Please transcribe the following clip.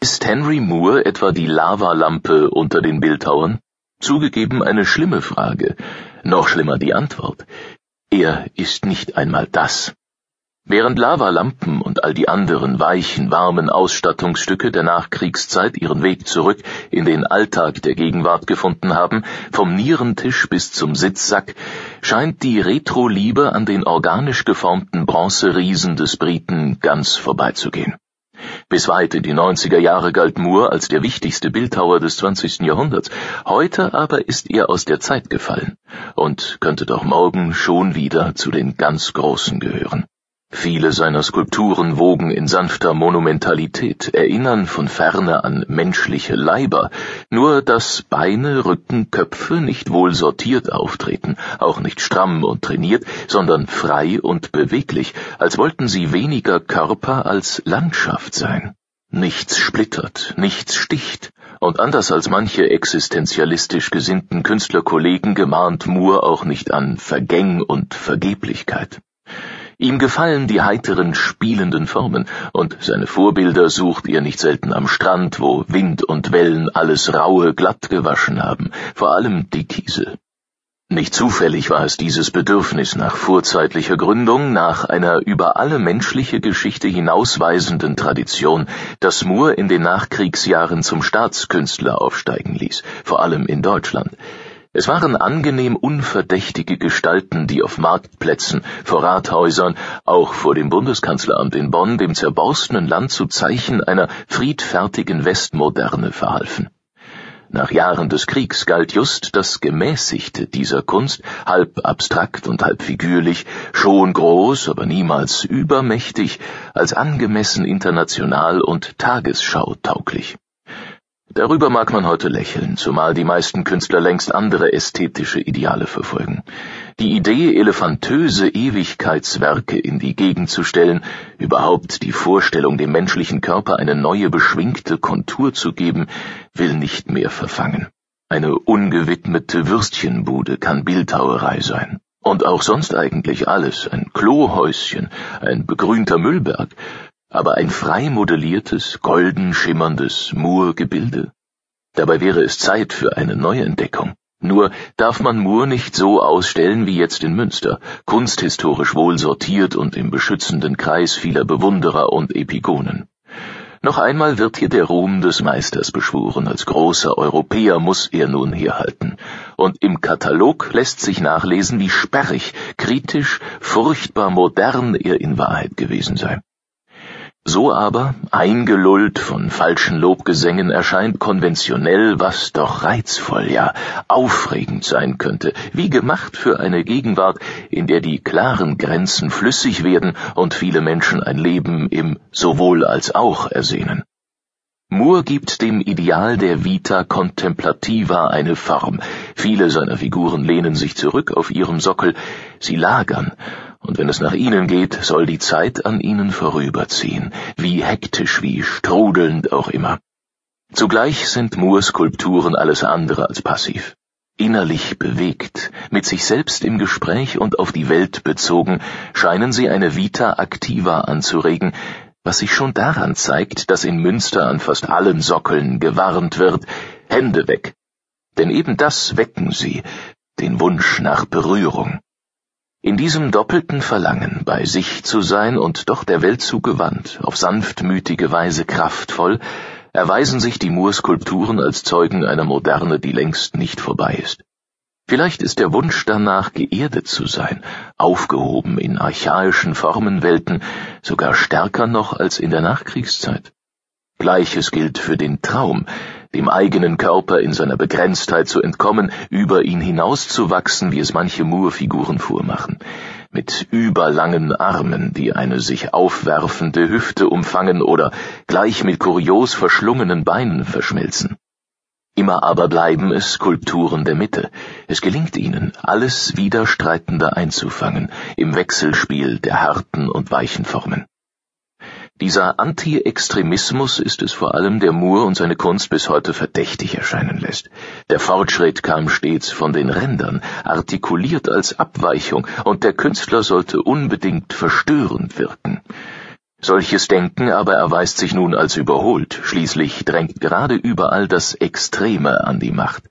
Ist Henry Moore etwa die Lavalampe unter den Bildhauern? Zugegeben eine schlimme Frage, noch schlimmer die Antwort. Er ist nicht einmal das. Während Lavalampen und all die anderen weichen, warmen Ausstattungsstücke der Nachkriegszeit ihren Weg zurück in den Alltag der Gegenwart gefunden haben, vom Nierentisch bis zum Sitzsack, scheint die Retro-Liebe an den organisch geformten Bronzeriesen des Briten ganz vorbeizugehen. Bis weit in die 90er Jahre galt Moore als der wichtigste Bildhauer des 20. Jahrhunderts. Heute aber ist er aus der Zeit gefallen und könnte doch morgen schon wieder zu den ganz Großen gehören. Viele seiner Skulpturen wogen in sanfter Monumentalität, erinnern von ferne an menschliche Leiber, nur dass Beine, Rücken, Köpfe nicht wohl sortiert auftreten, auch nicht stramm und trainiert, sondern frei und beweglich, als wollten sie weniger Körper als Landschaft sein. Nichts splittert, nichts sticht, und anders als manche existenzialistisch gesinnten Künstlerkollegen gemahnt Moore auch nicht an Vergäng und Vergeblichkeit. Ihm gefallen die heiteren, spielenden Formen, und seine Vorbilder sucht er nicht selten am Strand, wo Wind und Wellen alles Raue glatt gewaschen haben, vor allem die Kiesel. Nicht zufällig war es dieses Bedürfnis nach vorzeitlicher Gründung, nach einer über alle menschliche Geschichte hinausweisenden Tradition, das Moore in den Nachkriegsjahren zum Staatskünstler aufsteigen ließ, vor allem in Deutschland. Es waren angenehm unverdächtige Gestalten, die auf Marktplätzen, vor Rathäusern, auch vor dem Bundeskanzleramt in Bonn dem zerborstenen Land zu Zeichen einer friedfertigen Westmoderne verhalfen. Nach Jahren des Kriegs galt just das Gemäßigte dieser Kunst, halb abstrakt und halb figürlich, schon groß, aber niemals übermächtig, als angemessen international und tagesschautauglich. Darüber mag man heute lächeln, zumal die meisten Künstler längst andere ästhetische Ideale verfolgen. Die Idee, elefantöse Ewigkeitswerke in die Gegend zu stellen, überhaupt die Vorstellung, dem menschlichen Körper eine neue beschwingte Kontur zu geben, will nicht mehr verfangen. Eine ungewidmete Würstchenbude kann Bildhauerei sein. Und auch sonst eigentlich alles, ein Klohäuschen, ein begrünter Müllberg, aber ein frei modelliertes, golden schimmerndes Moor-Gebilde. Dabei wäre es Zeit für eine Neuentdeckung. Nur darf man Moor nicht so ausstellen wie jetzt in Münster, kunsthistorisch wohl sortiert und im beschützenden Kreis vieler Bewunderer und Epigonen. Noch einmal wird hier der Ruhm des Meisters beschworen, als großer Europäer muss er nun herhalten. Und im Katalog lässt sich nachlesen, wie sperrig, kritisch, furchtbar modern er in Wahrheit gewesen sei. So aber, eingelullt von falschen Lobgesängen, erscheint konventionell, was doch reizvoll, ja aufregend sein könnte, wie gemacht für eine Gegenwart, in der die klaren Grenzen flüssig werden und viele Menschen ein Leben im sowohl als auch ersehnen. Moore gibt dem Ideal der Vita Contemplativa eine Form. Viele seiner Figuren lehnen sich zurück auf ihrem Sockel, sie lagern, und wenn es nach ihnen geht, soll die Zeit an ihnen vorüberziehen, wie hektisch, wie strudelnd auch immer. Zugleich sind Moores Skulpturen alles andere als passiv. Innerlich bewegt, mit sich selbst im Gespräch und auf die Welt bezogen, scheinen sie eine Vita activa anzuregen, was sich schon daran zeigt, dass in Münster an fast allen Sockeln gewarnt wird, Hände weg. Denn eben das wecken sie, den Wunsch nach Berührung. In diesem doppelten Verlangen, bei sich zu sein und doch der Welt zugewandt, auf sanftmütige Weise kraftvoll, erweisen sich die Moor-Skulpturen als Zeugen einer Moderne, die längst nicht vorbei ist. Vielleicht ist der Wunsch danach, geerdet zu sein, aufgehoben in archaischen Formenwelten, sogar stärker noch als in der Nachkriegszeit. Gleiches gilt für den Traum, dem eigenen Körper in seiner Begrenztheit zu entkommen, über ihn hinauszuwachsen, wie es manche Moorfiguren vormachen, mit überlangen Armen, die eine sich aufwerfende Hüfte umfangen oder gleich mit kurios verschlungenen Beinen verschmelzen. Immer aber bleiben es Skulpturen der Mitte. Es gelingt ihnen, alles Widerstreitende einzufangen, im Wechselspiel der harten und weichen Formen. Dieser Anti-Extremismus ist es vor allem, der Moore und seine Kunst bis heute verdächtig erscheinen lässt. Der Fortschritt kam stets von den Rändern, artikuliert als Abweichung, und der Künstler sollte unbedingt verstörend wirken. Solches Denken aber erweist sich nun als überholt, schließlich drängt gerade überall das Extreme an die Macht.